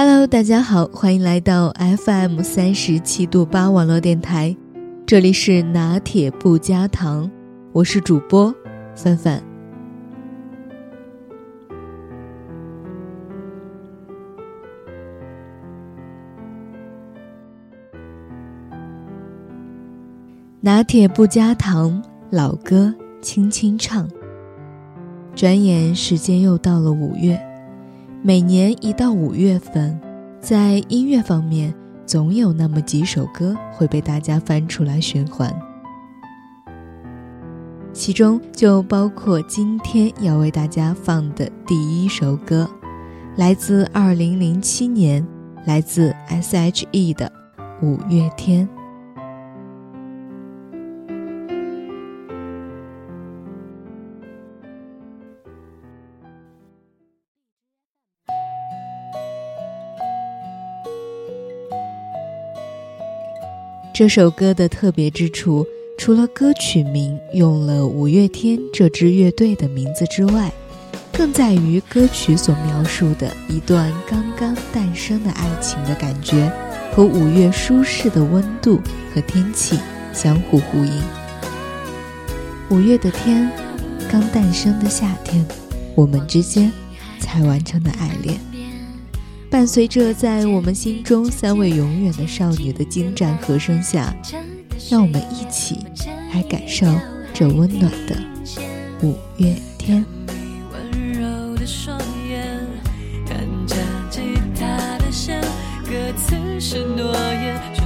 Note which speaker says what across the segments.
Speaker 1: Hello，大家好，欢迎来到 FM 三十七度八网络电台，这里是拿铁不加糖，我是主播范范。拿铁不加糖，老歌轻轻唱。转眼时间又到了五月。每年一到五月份，在音乐方面，总有那么几首歌会被大家翻出来循环，其中就包括今天要为大家放的第一首歌，来自二零零七年，来自 S.H.E 的《五月天》。这首歌的特别之处，除了歌曲名用了五月天这支乐队的名字之外，更在于歌曲所描述的一段刚刚诞生的爱情的感觉，和五月舒适的温度和天气相互呼应。五月的天，刚诞生的夏天，我们之间才完成的爱恋。伴随着在我们心中三位永远的少女的精湛和声下，让我们一起来感受这温暖的五月天。
Speaker 2: 是诺言。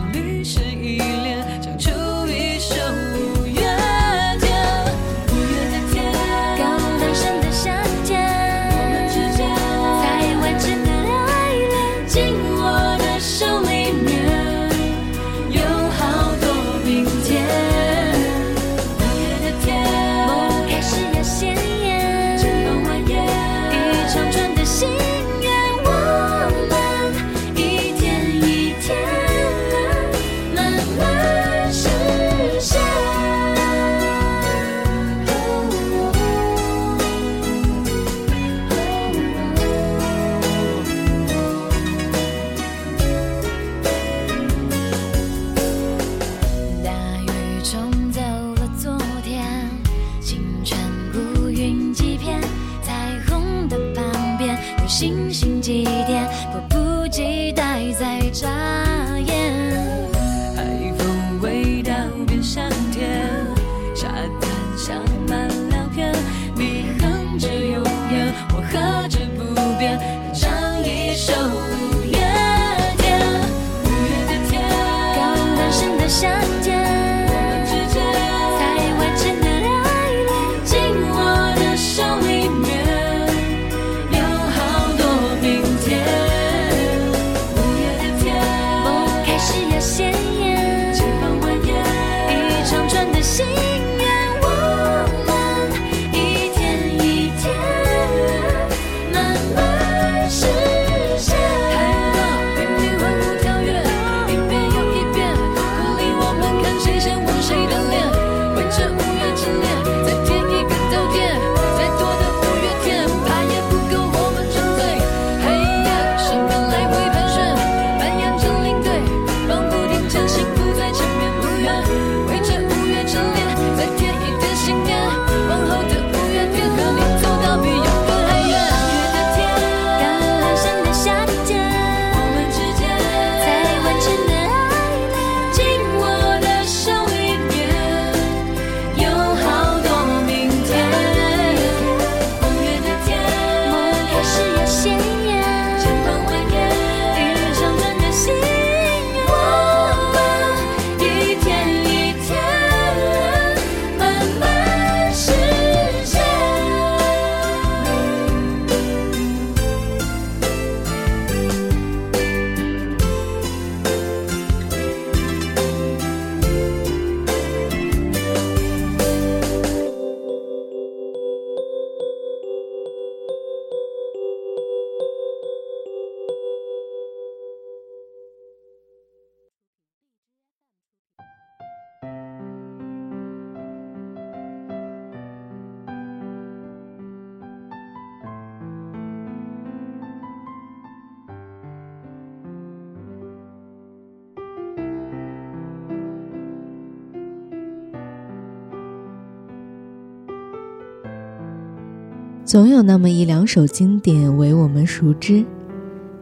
Speaker 1: 总有那么一两首经典为我们熟知，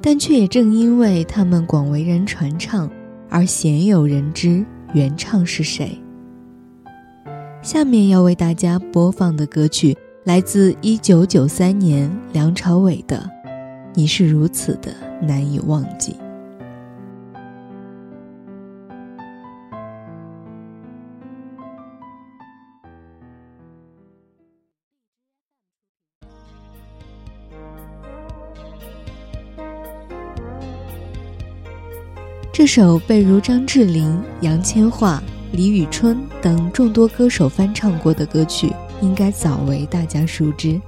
Speaker 1: 但却也正因为他们广为人传唱，而鲜有人知原唱是谁。下面要为大家播放的歌曲来自一九九三年梁朝伟的《你是如此的难以忘记》。这首被如张智霖、杨千嬅、李宇春等众多歌手翻唱过的歌曲，应该早为大家熟知。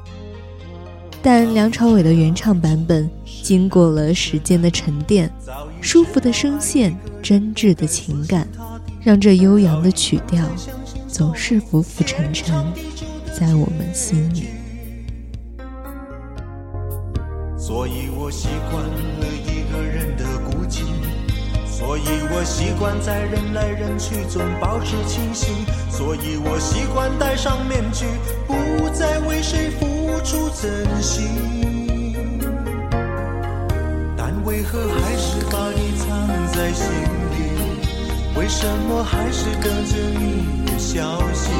Speaker 1: 但梁朝伟的原唱版本，经过了时间的沉淀，舒服的声线，真挚的情感，让这悠扬的曲调总是浮浮沉沉，在我们心里。
Speaker 3: 所以我习惯了一个人的孤寂，所以我习惯在人来人去中保持清醒，所以我习惯戴上面具，不再为谁付出真心。但为何还是把你藏在心里？为什么还是等着你的消息？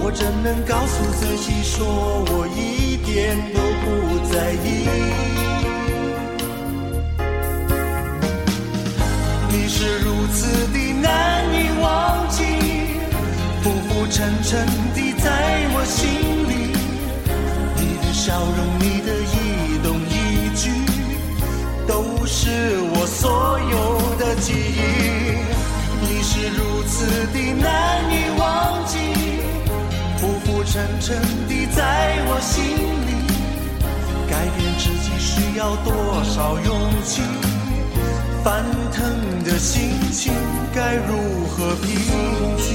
Speaker 3: 我怎能告诉自己说我一点都不在意？你是如此的难以忘记，浮浮沉沉的在我心里。你的笑容，你的一动一举，都是我所有的记忆。你是如此的难以忘记，浮浮沉沉的在我心里。改变自己需要多少勇气？翻腾的心情该如何平静？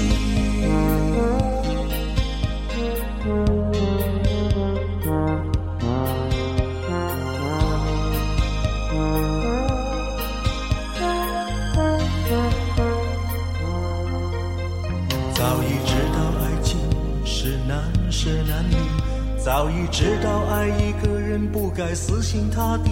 Speaker 3: 早已知道爱情是难舍难离，早已知道爱一个人不该死心塌地。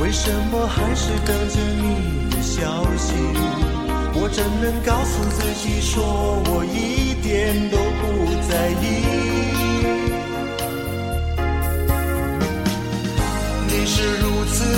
Speaker 3: 为什么还是等着你的消息？我怎能告诉自己说我一点都不在意？你是如此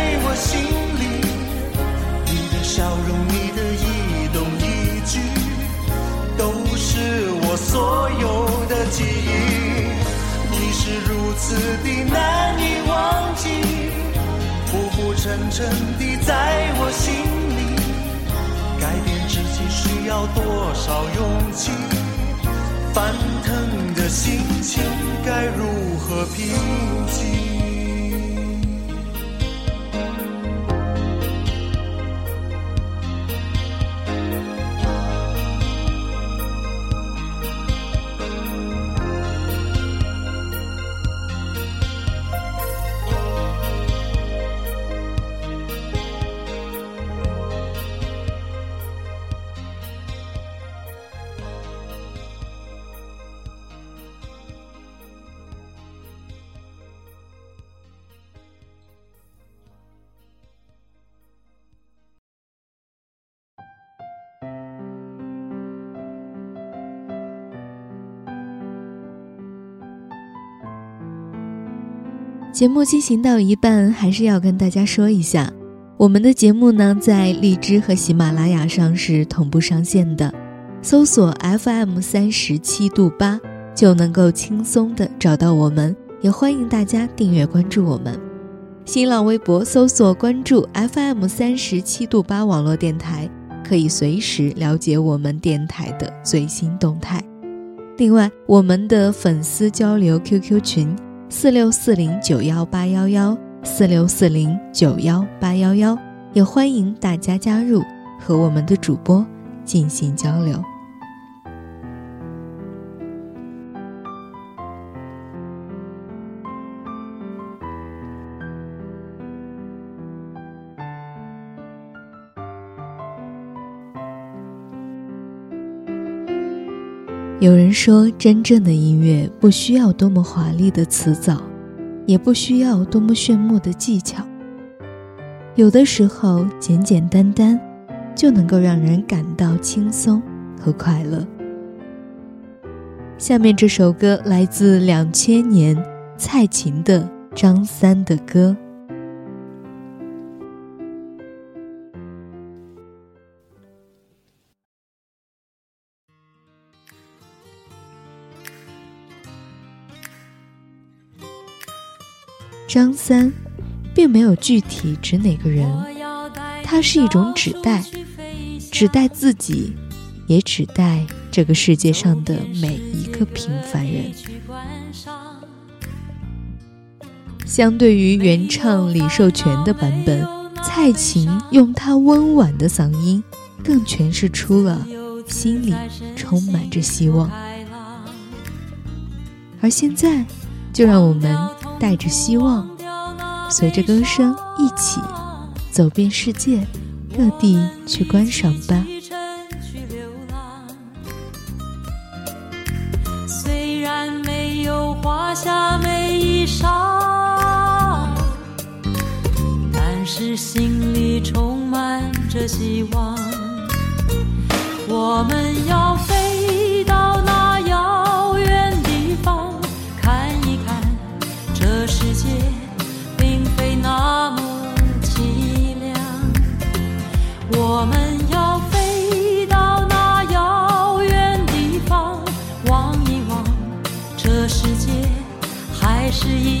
Speaker 3: 沉沉地在我心里。改变自己需要多少勇气？翻腾的心情该如何平静？
Speaker 1: 节目进行到一半，还是要跟大家说一下，我们的节目呢在荔枝和喜马拉雅上是同步上线的，搜索 FM 三十七度八就能够轻松的找到我们，也欢迎大家订阅关注我们。新浪微博搜索关注 FM 三十七度八网络电台，可以随时了解我们电台的最新动态。另外，我们的粉丝交流 QQ 群。四六四零九幺八幺幺，四六四零九幺八幺幺，也欢迎大家加入，和我们的主播进行交流。有人说，真正的音乐不需要多么华丽的词藻，也不需要多么炫目的技巧。有的时候，简简单单就能够让人感到轻松和快乐。下面这首歌来自两千年蔡琴的《张三的歌》。张三，并没有具体指哪个人，它是一种指代，指代自己，也指代这个世界上的每一个平凡人。相对于原唱李寿全的版本，蔡琴用她温婉的嗓音，更诠释出了心里充满着希望。而现在，就让我们。带着希望，随着歌声一起走遍世界各地去观赏吧。
Speaker 4: 虽然没有华厦美衣裳，但是心里充满着希望。我们要是一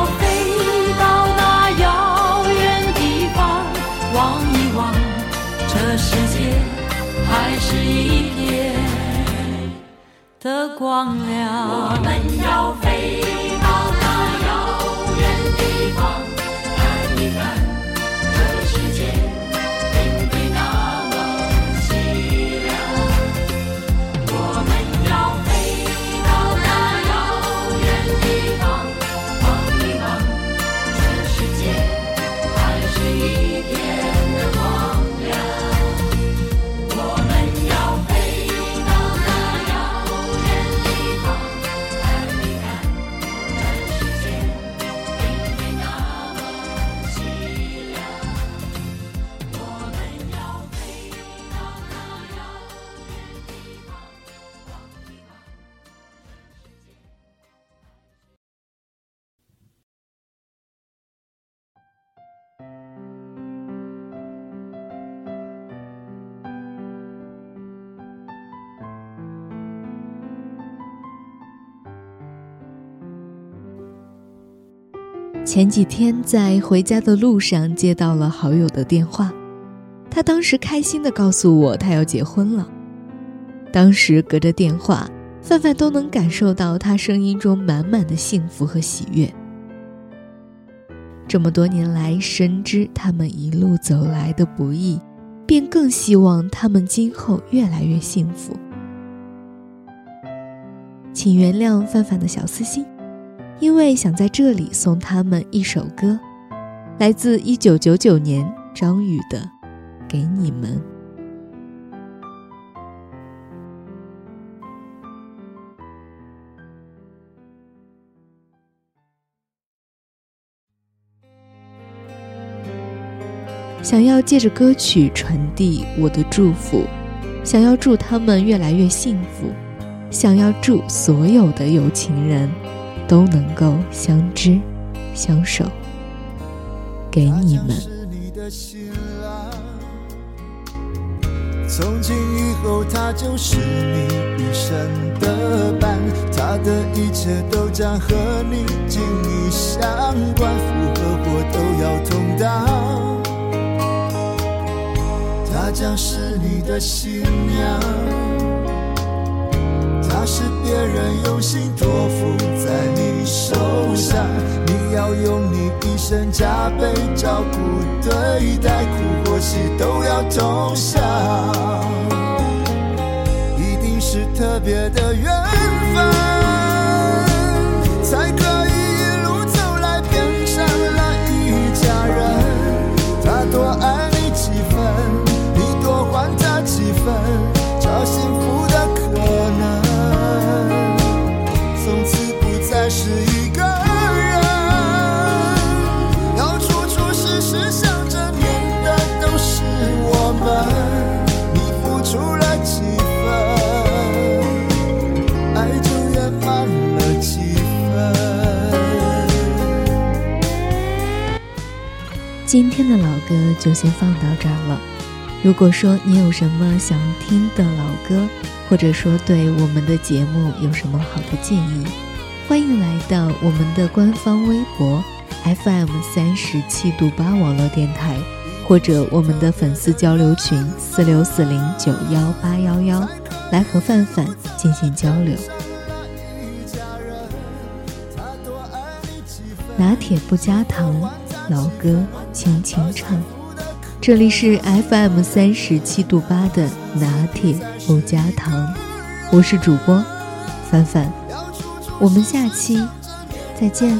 Speaker 4: 一片的光亮。我们要飞
Speaker 1: 前几天在回家的路上接到了好友的电话，他当时开心的告诉我他要结婚了。当时隔着电话，范范都能感受到他声音中满满的幸福和喜悦。这么多年来，深知他们一路走来的不易，便更希望他们今后越来越幸福。请原谅范范的小私心。因为想在这里送他们一首歌，来自一九九九年张宇的《给你们》。想要借着歌曲传递我的祝福，想要祝他们越来越幸福，想要祝所有的有情人。都能够相知相守，给你们。
Speaker 3: 从今以后，他就是你一生的伴，他的一切都将和你紧密相关，福和祸都要同当。他
Speaker 5: 将是你的新娘。他是别人用心托付在你受伤，你要用你一生加倍照顾对待，苦或喜都要同享，一定是特别的缘分，
Speaker 1: 今天的老歌就先放到这儿了。如果说你有什么想听的老歌，或者说对我们的节目有什么好的建议，欢迎来到我们的官方微博 FM 三十七度八网络电台，或者我们的粉丝交流群四六四零九幺八幺幺，来和范范进行交流。拿铁不加糖，老歌轻轻唱。这里是 FM 三十七度八的拿铁不加糖，我是主播凡凡，我们下期再见。